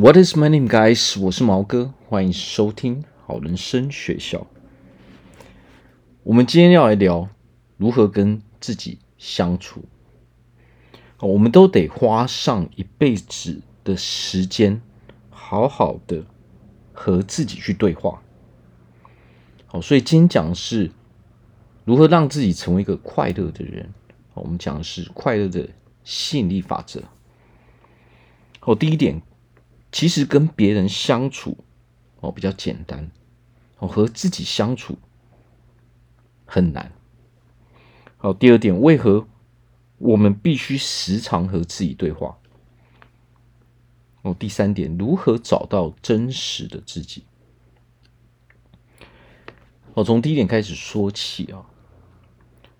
What is my name, guys？我是毛哥，欢迎收听好人生学校。我们今天要来聊如何跟自己相处。我们都得花上一辈子的时间，好好的和自己去对话。好，所以今天讲的是如何让自己成为一个快乐的人。我们讲的是快乐的吸引力法则。好，第一点。其实跟别人相处哦比较简单，哦和自己相处很难。好，第二点，为何我们必须时常和自己对话？哦，第三点，如何找到真实的自己？哦，从第一点开始说起啊。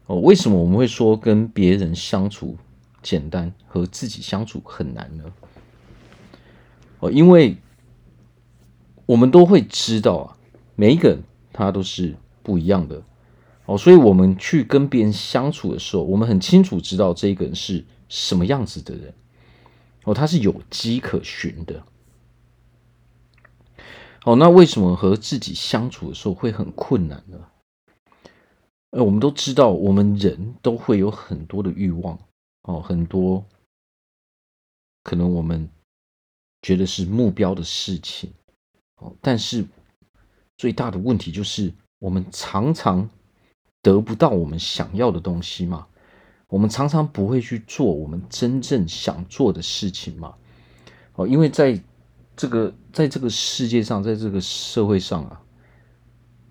哦，为什么我们会说跟别人相处简单，和自己相处很难呢？哦，因为我们都会知道啊，每一个人他都是不一样的哦，所以我们去跟别人相处的时候，我们很清楚知道这一个人是什么样子的人哦，他是有迹可循的。哦，那为什么和自己相处的时候会很困难呢？呃，我们都知道，我们人都会有很多的欲望哦，很多可能我们。觉得是目标的事情，哦，但是最大的问题就是我们常常得不到我们想要的东西嘛，我们常常不会去做我们真正想做的事情嘛，哦，因为在这个在这个世界上，在这个社会上啊，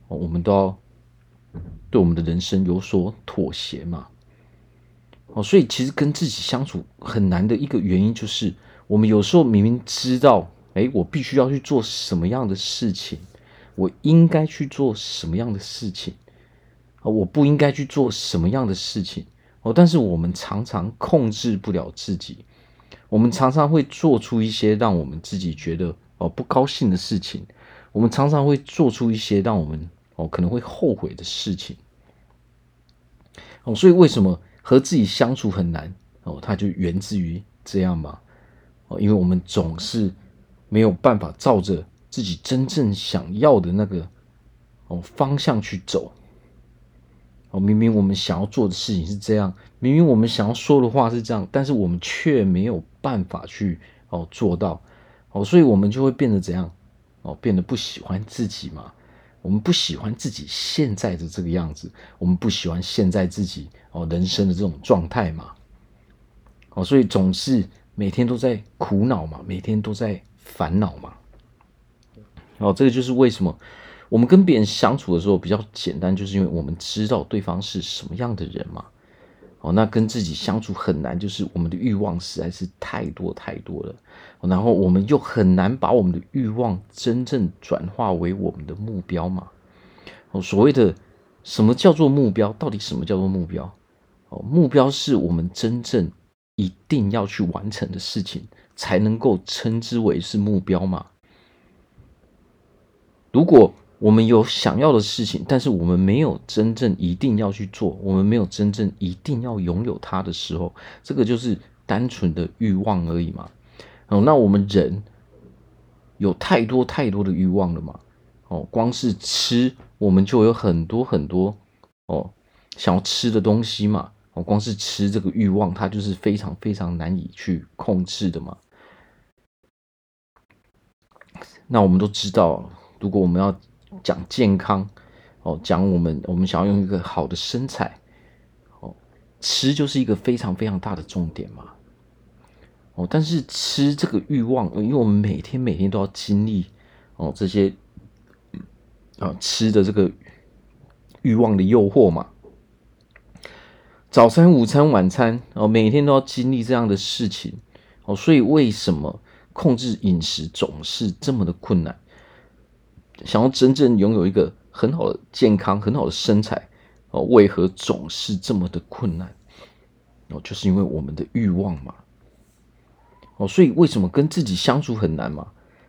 我们都要对我们的人生有所妥协嘛，哦，所以其实跟自己相处很难的一个原因就是。我们有时候明明知道，哎，我必须要去做什么样的事情，我应该去做什么样的事情，我不应该去做什么样的事情，哦，但是我们常常控制不了自己，我们常常会做出一些让我们自己觉得哦不高兴的事情，我们常常会做出一些让我们哦可能会后悔的事情，哦，所以为什么和自己相处很难？哦，它就源自于这样嘛。哦，因为我们总是没有办法照着自己真正想要的那个哦方向去走。哦，明明我们想要做的事情是这样，明明我们想要说的话是这样，但是我们却没有办法去哦做到。哦，所以我们就会变得怎样？哦，变得不喜欢自己嘛。我们不喜欢自己现在的这个样子，我们不喜欢现在自己哦人生的这种状态嘛。哦，所以总是。每天都在苦恼嘛，每天都在烦恼嘛。哦，这个就是为什么我们跟别人相处的时候比较简单，就是因为我们知道对方是什么样的人嘛。哦，那跟自己相处很难，就是我们的欲望实在是太多太多了，然后我们又很难把我们的欲望真正转化为我们的目标嘛。哦，所谓的什么叫做目标？到底什么叫做目标？哦，目标是我们真正。一定要去完成的事情，才能够称之为是目标嘛。如果我们有想要的事情，但是我们没有真正一定要去做，我们没有真正一定要拥有它的时候，这个就是单纯的欲望而已嘛。哦，那我们人有太多太多的欲望了嘛。哦，光是吃，我们就有很多很多哦想要吃的东西嘛。光是吃这个欲望，它就是非常非常难以去控制的嘛。那我们都知道，如果我们要讲健康，哦，讲我们我们想要用一个好的身材，哦，吃就是一个非常非常大的重点嘛。哦，但是吃这个欲望，因为我们每天每天都要经历哦这些啊吃的这个欲望的诱惑嘛。早餐、午餐、晚餐，哦，每天都要经历这样的事情，哦，所以为什么控制饮食总是这么的困难？想要真正拥有一个很好的健康、很好的身材，哦，为何总是这么的困难？哦，就是因为我们的欲望嘛。哦，所以为什么跟自己相处很难嘛？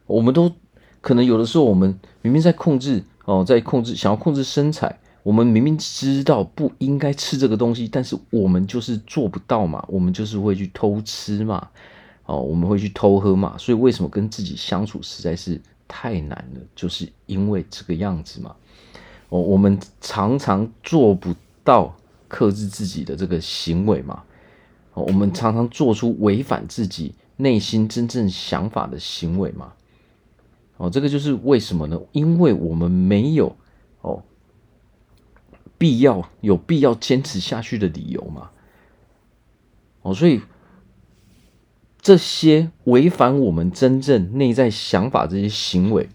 我们都可能有的时候，我们明明在控制，哦，在控制，想要控制身材。我们明明知道不应该吃这个东西，但是我们就是做不到嘛，我们就是会去偷吃嘛，哦，我们会去偷喝嘛，所以为什么跟自己相处实在是太难了？就是因为这个样子嘛。哦，我们常常做不到克制自己的这个行为嘛。哦，我们常常做出违反自己内心真正想法的行为嘛。哦，这个就是为什么呢？因为我们没有哦必要有必要坚持下去的理由嘛。哦，所以这些违反我们真正内在想法这些行为，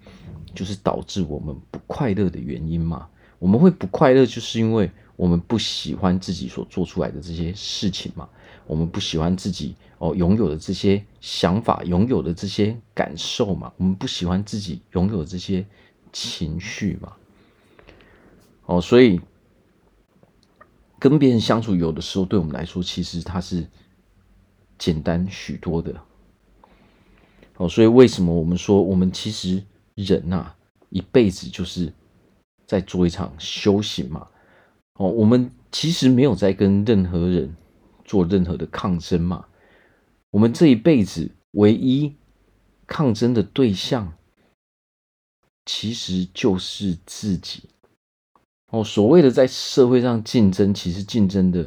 就是导致我们不快乐的原因嘛。我们会不快乐，就是因为我们不喜欢自己所做出来的这些事情嘛。我们不喜欢自己哦拥有的这些想法，拥有的这些感受嘛。我们不喜欢自己拥有的这些情绪嘛。哦，所以。跟别人相处，有的时候对我们来说，其实它是简单许多的。哦，所以为什么我们说，我们其实人呐，一辈子就是在做一场修行嘛。哦，我们其实没有在跟任何人做任何的抗争嘛。我们这一辈子唯一抗争的对象，其实就是自己。哦，所谓的在社会上竞争，其实竞争的，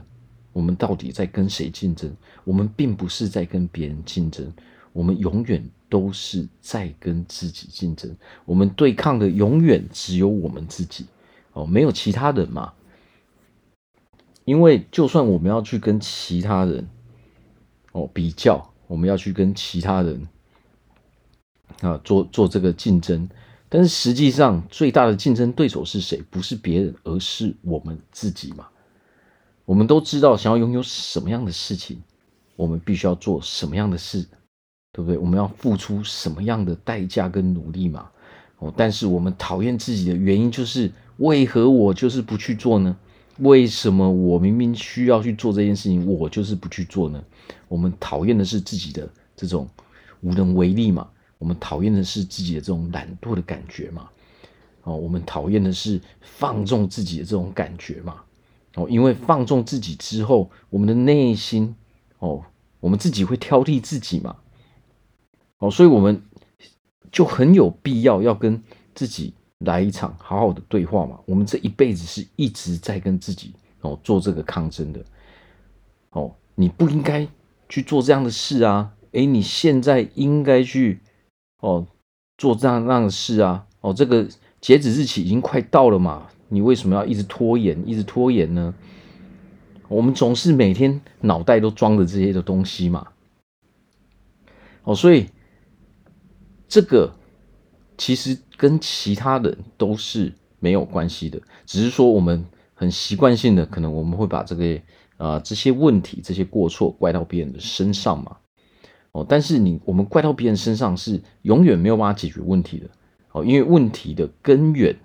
我们到底在跟谁竞争？我们并不是在跟别人竞争，我们永远都是在跟自己竞争。我们对抗的永远只有我们自己，哦，没有其他人嘛。因为就算我们要去跟其他人，哦，比较，我们要去跟其他人，啊，做做这个竞争。但是实际上，最大的竞争对手是谁？不是别人，而是我们自己嘛。我们都知道，想要拥有什么样的事情，我们必须要做什么样的事，对不对？我们要付出什么样的代价跟努力嘛。哦，但是我们讨厌自己的原因，就是为何我就是不去做呢？为什么我明明需要去做这件事情，我就是不去做呢？我们讨厌的是自己的这种无能为力嘛。我们讨厌的是自己的这种懒惰的感觉嘛？哦，我们讨厌的是放纵自己的这种感觉嘛？哦，因为放纵自己之后，我们的内心哦，我们自己会挑剔自己嘛？哦，所以我们就很有必要要跟自己来一场好好的对话嘛。我们这一辈子是一直在跟自己哦做这个抗争的。哦，你不应该去做这样的事啊！诶，你现在应该去。哦，做这样那样的事啊！哦，这个截止日期已经快到了嘛，你为什么要一直拖延，一直拖延呢？我们总是每天脑袋都装着这些的东西嘛。哦，所以这个其实跟其他人都是没有关系的，只是说我们很习惯性的，可能我们会把这个啊、这些问题、这些过错怪到别人的身上嘛。但是你我们怪到别人身上是永远没有办法解决问题的。哦，因为问题的根源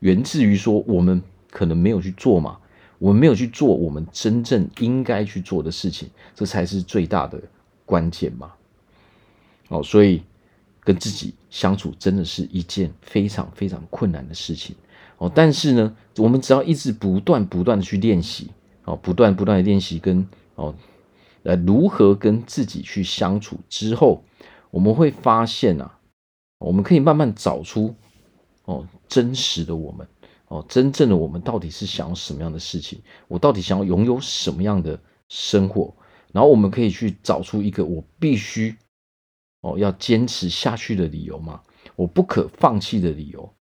源自于说我们可能没有去做嘛，我们没有去做我们真正应该去做的事情，这才是最大的关键嘛。哦，所以跟自己相处真的是一件非常非常困难的事情。哦，但是呢，我们只要一直不断不断的去练习，哦，不断不断的练习跟哦。呃，如何跟自己去相处之后，我们会发现啊，我们可以慢慢找出哦，真实的我们哦，真正的我们到底是想要什么样的事情？我到底想要拥有什么样的生活？然后我们可以去找出一个我必须哦要坚持下去的理由嘛，我不可放弃的理由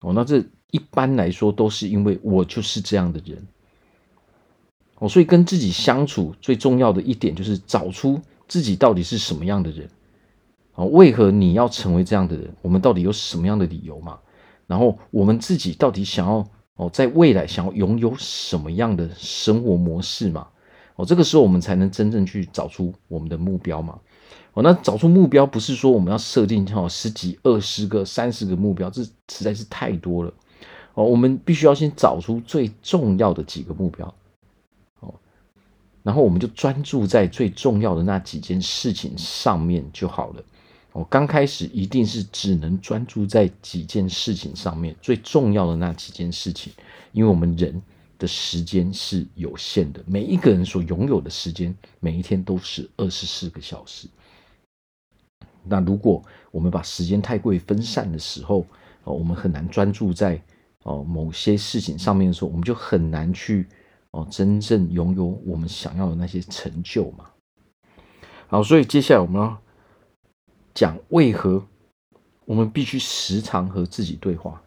哦。那这一般来说都是因为我就是这样的人。哦，所以跟自己相处最重要的一点就是找出自己到底是什么样的人，啊，为何你要成为这样的人？我们到底有什么样的理由嘛？然后我们自己到底想要哦，在未来想要拥有什么样的生活模式嘛？哦，这个时候我们才能真正去找出我们的目标嘛。哦，那找出目标不是说我们要设定好十几、二十个、三十个目标，这实在是太多了。哦，我们必须要先找出最重要的几个目标。然后我们就专注在最重要的那几件事情上面就好了。哦，刚开始一定是只能专注在几件事情上面，最重要的那几件事情，因为我们人的时间是有限的，每一个人所拥有的时间，每一天都是二十四个小时。那如果我们把时间太过于分散的时候，哦，我们很难专注在哦某些事情上面的时候，我们就很难去哦真正拥有我们想要的那些成就嘛。好，所以接下来我们要讲为何我们必须时常和自己对话。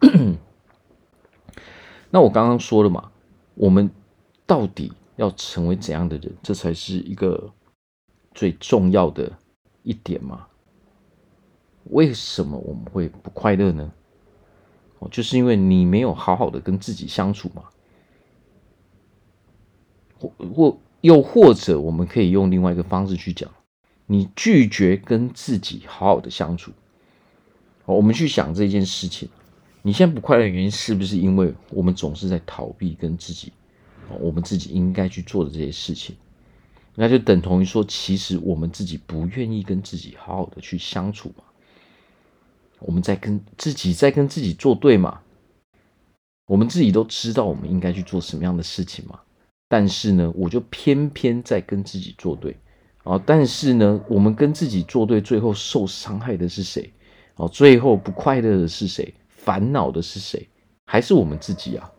那我刚刚说了嘛，我们到底要成为怎样的人，这才是一个最重要的一点嘛。为什么我们会不快乐呢？哦，就是因为你没有好好的跟自己相处嘛。或又或者，我们可以用另外一个方式去讲，你拒绝跟自己好好的相处。我们去想这件事情，你现在不快乐的原因是不是因为我们总是在逃避跟自己，我们自己应该去做的这些事情？那就等同于说，其实我们自己不愿意跟自己好好的去相处嘛。我们在跟自己在跟自己作对嘛？我们自己都知道我们应该去做什么样的事情嘛？但是呢，我就偏偏在跟自己作对啊！但是呢，我们跟自己作对，最后受伤害的是谁？哦，最后不快乐的是谁？烦恼的是谁？还是我们自己啊？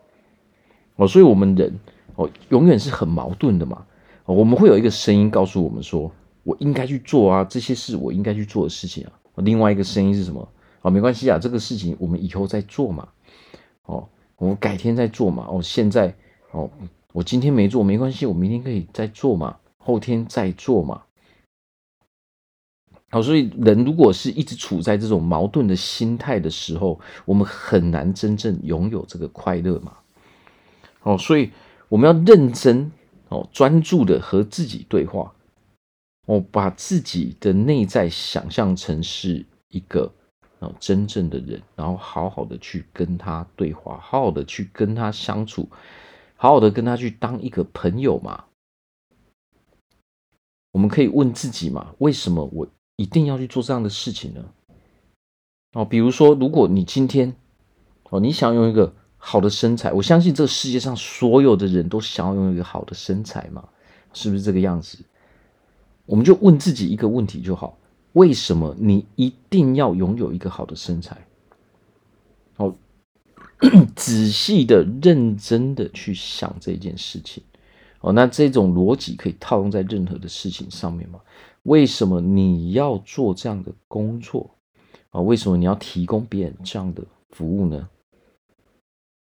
哦，所以我们人哦，永远是很矛盾的嘛。我们会有一个声音告诉我们说：“我应该去做啊，这些是我应该去做的事情啊。”另外一个声音是什么？哦，没关系啊，这个事情我们以后再做嘛。哦，我们改天再做嘛。哦，现在哦，我今天没做没关系，我明天可以再做嘛，后天再做嘛。好，所以人如果是一直处在这种矛盾的心态的时候，我们很难真正拥有这个快乐嘛。哦，所以我们要认真哦，专注的和自己对话。哦，把自己的内在想象成是一个。哦真正的人，然后好好的去跟他对话，好好的去跟他相处，好好的跟他去当一个朋友嘛。我们可以问自己嘛，为什么我一定要去做这样的事情呢？哦，比如说，如果你今天哦，你想用一个好的身材，我相信这个世界上所有的人都想要用一个好的身材嘛，是不是这个样子？我们就问自己一个问题就好。为什么你一定要拥有一个好的身材？哦，仔细的、认真的去想这件事情。哦，那这种逻辑可以套用在任何的事情上面吗？为什么你要做这样的工作？啊，为什么你要提供别人这样的服务呢？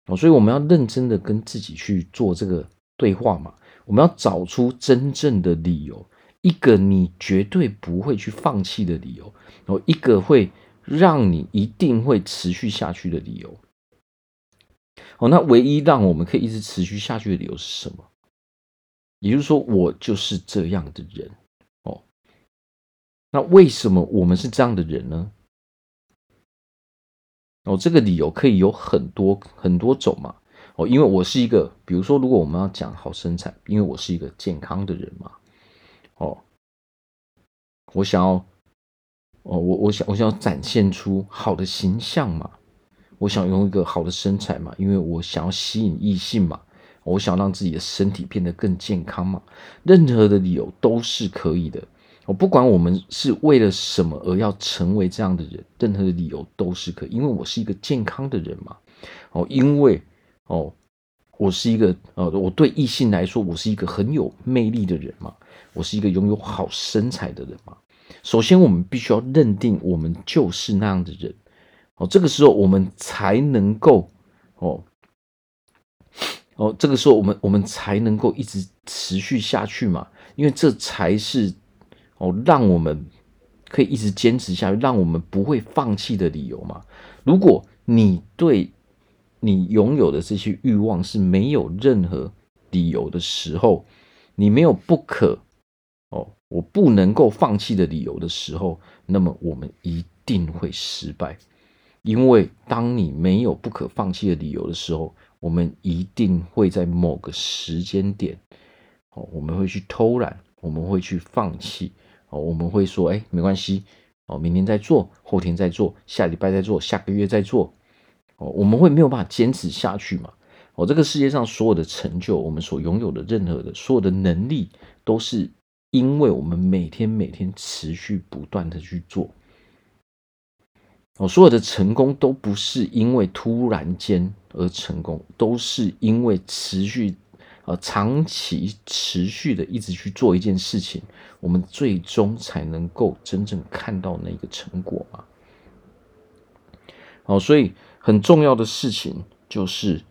哦，所以我们要认真的跟自己去做这个对话嘛。我们要找出真正的理由。一个你绝对不会去放弃的理由，然后一个会让你一定会持续下去的理由。哦，那唯一让我们可以一直持续下去的理由是什么？也就是说，我就是这样的人。哦，那为什么我们是这样的人呢？哦，这个理由可以有很多很多种嘛。哦，因为我是一个，比如说，如果我们要讲好身材，因为我是一个健康的人嘛。哦，我想要，哦，我我想我想要展现出好的形象嘛，我想用一个好的身材嘛，因为我想要吸引异性嘛，我想让自己的身体变得更健康嘛，任何的理由都是可以的。我不管我们是为了什么而要成为这样的人，任何的理由都是可以，因为我是一个健康的人嘛。哦，因为哦。我是一个呃，我对异性来说，我是一个很有魅力的人嘛。我是一个拥有好身材的人嘛。首先，我们必须要认定我们就是那样的人哦。这个时候，我们才能够哦哦，这个时候我们我们才能够一直持续下去嘛。因为这才是哦，让我们可以一直坚持下去，让我们不会放弃的理由嘛。如果你对你拥有的这些欲望是没有任何理由的时候，你没有不可哦，我不能够放弃的理由的时候，那么我们一定会失败。因为当你没有不可放弃的理由的时候，我们一定会在某个时间点，哦，我们会去偷懒，我们会去放弃，哦，我们会说，哎，没关系，哦，明天再做，后天再做，下礼拜再做，下个月再做。哦，我们会没有办法坚持下去嘛？哦，这个世界上所有的成就，我们所拥有的任何的所有的能力，都是因为我们每天每天持续不断的去做。哦，所有的成功都不是因为突然间而成功，都是因为持续，呃，长期持续的一直去做一件事情，我们最终才能够真正看到那个成果嘛。哦，所以很重要的事情就是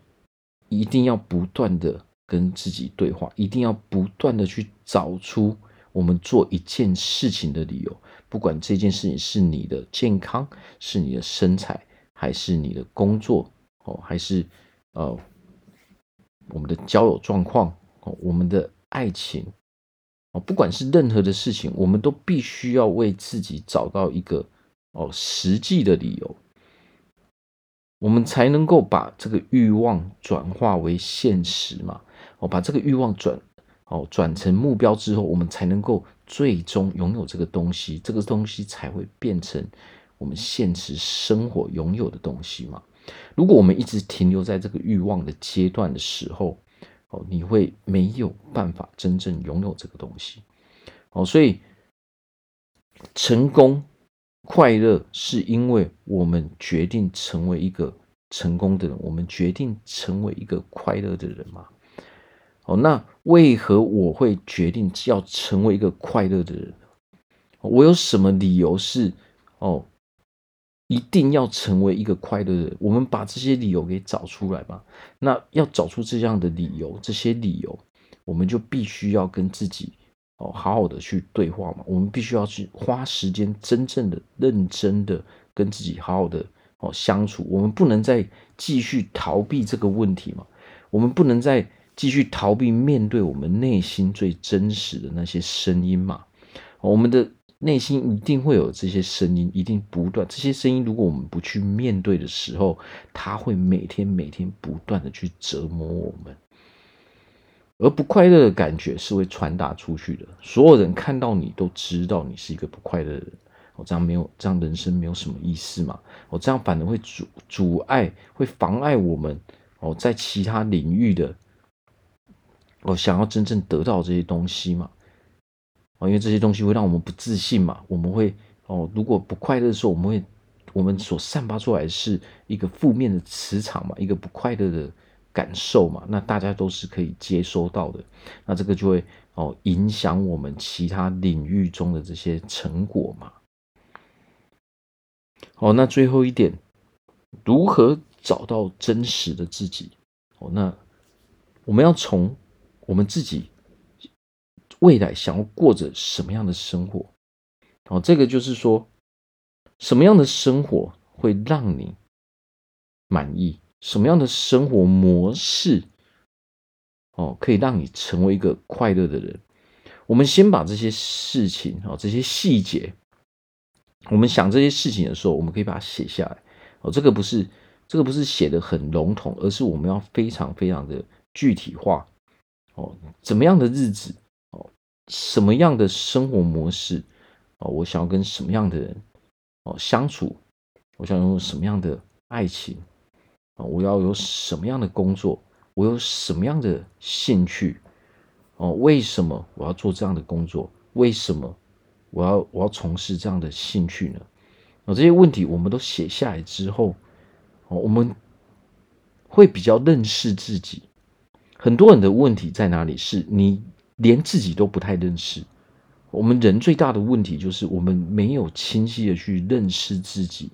一定要不断的跟自己对话，一定要不断的去找出我们做一件事情的理由。不管这件事情是你的健康，是你的身材，还是你的工作，哦，还是呃我们的交友状况，哦，我们的爱情，哦，不管是任何的事情，我们都必须要为自己找到一个哦实际的理由，我们才能够把这个欲望转化为现实嘛，哦，把这个欲望转哦转成目标之后，我们才能够。最终拥有这个东西，这个东西才会变成我们现实生活拥有的东西嘛。如果我们一直停留在这个欲望的阶段的时候，哦，你会没有办法真正拥有这个东西。哦，所以成功、快乐，是因为我们决定成为一个成功的人，我们决定成为一个快乐的人嘛。哦，那为何我会决定要成为一个快乐的人？我有什么理由是哦，一定要成为一个快乐的人？我们把这些理由给找出来吧。那要找出这样的理由，这些理由，我们就必须要跟自己哦好好的去对话嘛。我们必须要去花时间，真正的、认真的跟自己好好的哦相处。我们不能再继续逃避这个问题嘛。我们不能再。继续逃避面对我们内心最真实的那些声音嘛？我们的内心一定会有这些声音，一定不断。这些声音如果我们不去面对的时候，它会每天每天不断的去折磨我们。而不快乐的感觉是会传达出去的，所有人看到你都知道你是一个不快乐的人。我这样没有，这样人生没有什么意思嘛？我这样反而会阻阻碍，会妨碍我们哦，在其他领域的。哦想要真正得到这些东西嘛？哦，因为这些东西会让我们不自信嘛。我们会哦，如果不快乐的时候，我们会我们所散发出来是一个负面的磁场嘛，一个不快乐的感受嘛。那大家都是可以接收到的。那这个就会哦影响我们其他领域中的这些成果嘛。哦，那最后一点，如何找到真实的自己？哦，那我们要从。我们自己未来想要过着什么样的生活？哦，这个就是说，什么样的生活会让你满意？什么样的生活模式哦，可以让你成为一个快乐的人？我们先把这些事情哦，这些细节，我们想这些事情的时候，我们可以把它写下来。哦，这个不是这个不是写的很笼统，而是我们要非常非常的具体化。哦，怎么样的日子？哦，什么样的生活模式？哦，我想要跟什么样的人哦相处？我想拥有什么样的爱情？啊，我要有什么样的工作？我有什么样的兴趣？哦，为什么我要做这样的工作？为什么我要我要从事这样的兴趣呢？哦，这些问题我们都写下来之后，哦，我们会比较认识自己。很多人的问题在哪里？是你连自己都不太认识。我们人最大的问题就是我们没有清晰的去认识自己。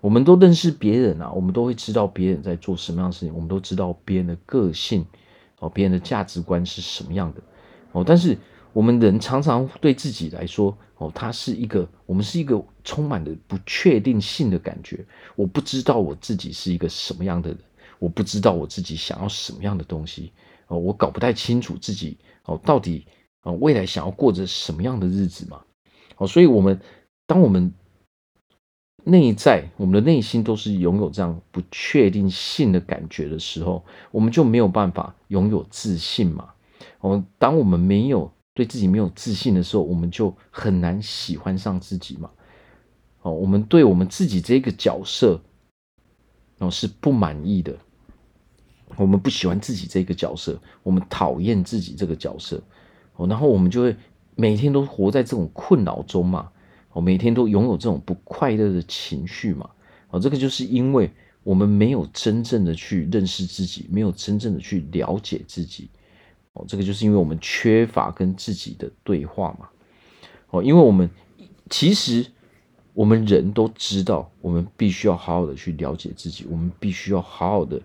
我们都认识别人啊，我们都会知道别人在做什么样的事情，我们都知道别人的个性哦，别人的价值观是什么样的哦。但是我们人常常对自己来说哦，他是一个，我们是一个充满了不确定性的感觉。我不知道我自己是一个什么样的人。我不知道我自己想要什么样的东西哦，我搞不太清楚自己哦，到底啊未来想要过着什么样的日子嘛？哦，所以我们当我们内在我们的内心都是拥有这样不确定性的感觉的时候，我们就没有办法拥有自信嘛。哦，当我们没有对自己没有自信的时候，我们就很难喜欢上自己嘛。哦，我们对我们自己这个角色哦是不满意的。我们不喜欢自己这个角色，我们讨厌自己这个角色，哦，然后我们就会每天都活在这种困扰中嘛，哦，每天都拥有这种不快乐的情绪嘛，哦，这个就是因为我们没有真正的去认识自己，没有真正的去了解自己，哦，这个就是因为我们缺乏跟自己的对话嘛，哦，因为我们其实我们人都知道，我们必须要好好的去了解自己，我们必须要好好的，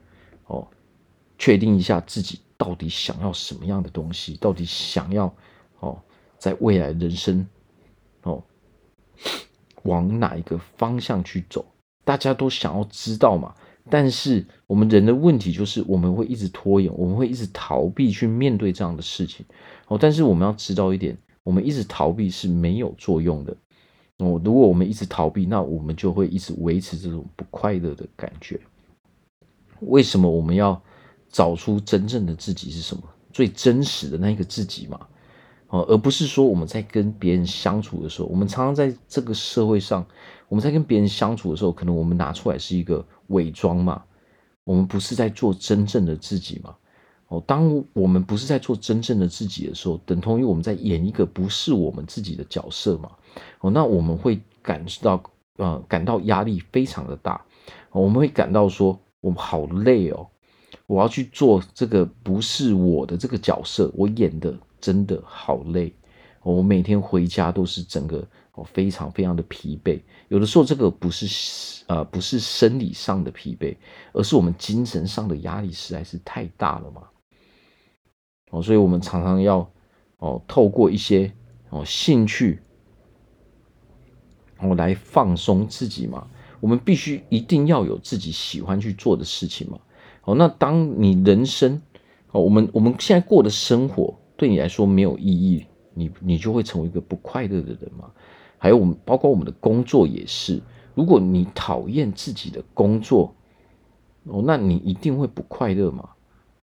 确定一下自己到底想要什么样的东西，到底想要哦。在未来人生，哦，往哪一个方向去走？大家都想要知道嘛。但是我们人的问题就是，我们会一直拖延，我们会一直逃避去面对这样的事情。哦，但是我们要知道一点，我们一直逃避是没有作用的。哦，如果我们一直逃避，那我们就会一直维持这种不快乐的感觉。为什么我们要找出真正的自己是什么？最真实的那个自己嘛？哦，而不是说我们在跟别人相处的时候，我们常常在这个社会上，我们在跟别人相处的时候，可能我们拿出来是一个伪装嘛，我们不是在做真正的自己嘛。哦，当我们不是在做真正的自己的时候，等同于我们在演一个不是我们自己的角色嘛。哦，那我们会感受到，呃，感到压力非常的大，我们会感到说，我们好累哦，我要去做这个不是我的这个角色，我演的。真的好累，我每天回家都是整个哦非常非常的疲惫。有的时候这个不是呃不是生理上的疲惫，而是我们精神上的压力实在是太大了嘛。哦，所以我们常常要哦透过一些哦兴趣哦来放松自己嘛。我们必须一定要有自己喜欢去做的事情嘛。哦，那当你人生哦我们我们现在过的生活。对你来说没有意义，你你就会成为一个不快乐的人嘛。还有我们，包括我们的工作也是。如果你讨厌自己的工作，哦，那你一定会不快乐嘛。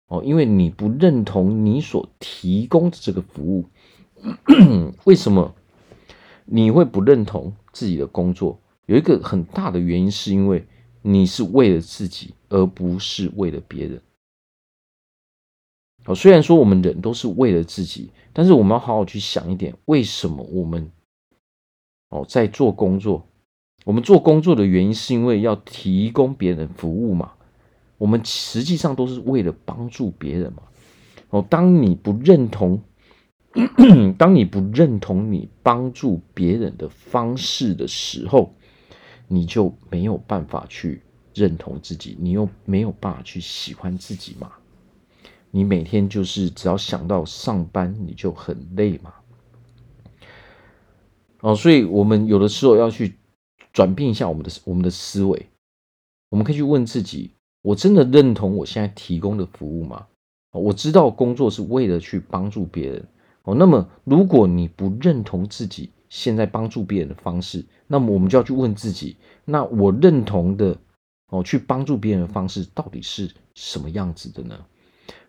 哦，因为你不认同你所提供的这个服务。为什么你会不认同自己的工作？有一个很大的原因，是因为你是为了自己，而不是为了别人。哦，虽然说我们人都是为了自己，但是我们要好好去想一点，为什么我们哦在做工作？我们做工作的原因是因为要提供别人服务嘛？我们实际上都是为了帮助别人嘛？哦，当你不认同，当你不认同你帮助别人的方式的时候，你就没有办法去认同自己，你又没有办法去喜欢自己嘛？你每天就是只要想到上班，你就很累嘛。哦，所以我们有的时候要去转变一下我们的我们的思维。我们可以去问自己：我真的认同我现在提供的服务吗？我知道工作是为了去帮助别人。哦，那么如果你不认同自己现在帮助别人的方式，那么我们就要去问自己：那我认同的哦，去帮助别人的方式到底是什么样子的呢？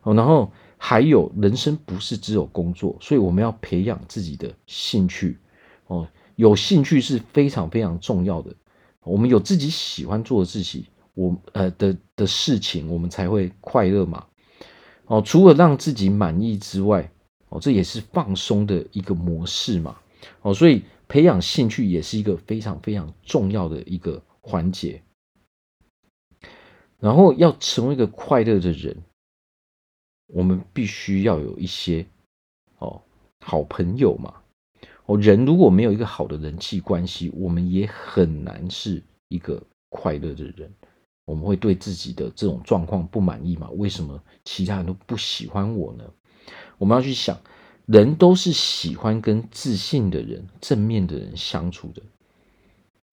哦，然后还有，人生不是只有工作，所以我们要培养自己的兴趣。哦，有兴趣是非常非常重要的。我们有自己喜欢做的事情，我呃的的事情，我们才会快乐嘛。哦，除了让自己满意之外，哦，这也是放松的一个模式嘛。哦，所以培养兴趣也是一个非常非常重要的一个环节。然后要成为一个快乐的人。我们必须要有一些哦好朋友嘛哦，人如果没有一个好的人际关系，我们也很难是一个快乐的人。我们会对自己的这种状况不满意嘛？为什么其他人都不喜欢我呢？我们要去想，人都是喜欢跟自信的人、正面的人相处的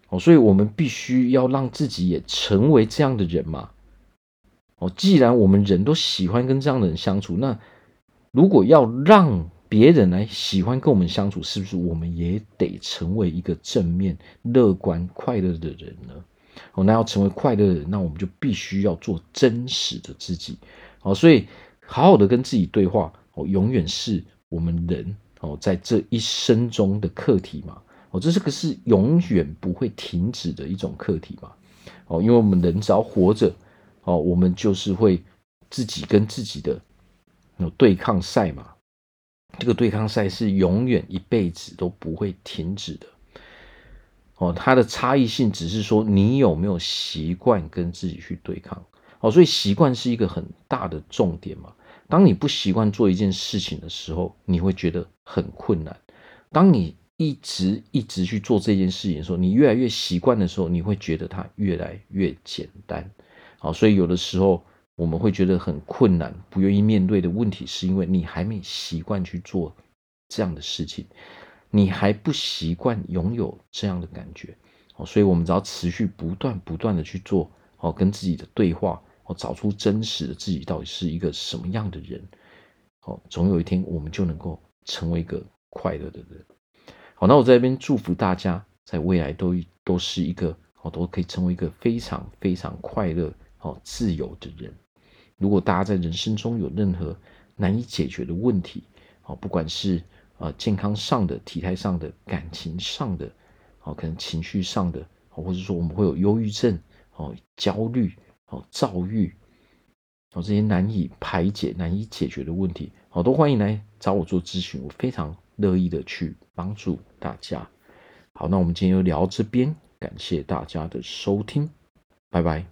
哦，所以我们必须要让自己也成为这样的人嘛。哦，既然我们人都喜欢跟这样的人相处，那如果要让别人来喜欢跟我们相处，是不是我们也得成为一个正面、乐观、快乐的人呢？哦，那要成为快乐的人，那我们就必须要做真实的自己。哦，所以好好的跟自己对话，哦，永远是我们人哦在这一生中的课题嘛。哦，这是个是永远不会停止的一种课题嘛。哦，因为我们人只要活着。哦，我们就是会自己跟自己的有对抗赛嘛。这个对抗赛是永远一辈子都不会停止的。哦，它的差异性只是说你有没有习惯跟自己去对抗。哦，所以习惯是一个很大的重点嘛。当你不习惯做一件事情的时候，你会觉得很困难。当你一直一直去做这件事情的时候，你越来越习惯的时候，你会觉得它越来越简单。好，所以有的时候我们会觉得很困难，不愿意面对的问题，是因为你还没习惯去做这样的事情，你还不习惯拥有这样的感觉。好，所以我们只要持续不断不断的去做，好，跟自己的对话，找出真实的自己到底是一个什么样的人。好，总有一天我们就能够成为一个快乐的人。好，那我在这边祝福大家，在未来都都是一个，好，都可以成为一个非常非常快乐、好自由的人。如果大家在人生中有任何难以解决的问题，好，不管是呃健康上的、体态上的、感情上的，好，可能情绪上的，或者说我们会有忧郁症、好焦虑、好躁郁，好这些难以排解、难以解决的问题，好，都欢迎来找我做咨询，我非常乐意的去帮助大家。好，那我们今天就聊这边，感谢大家的收听，拜拜。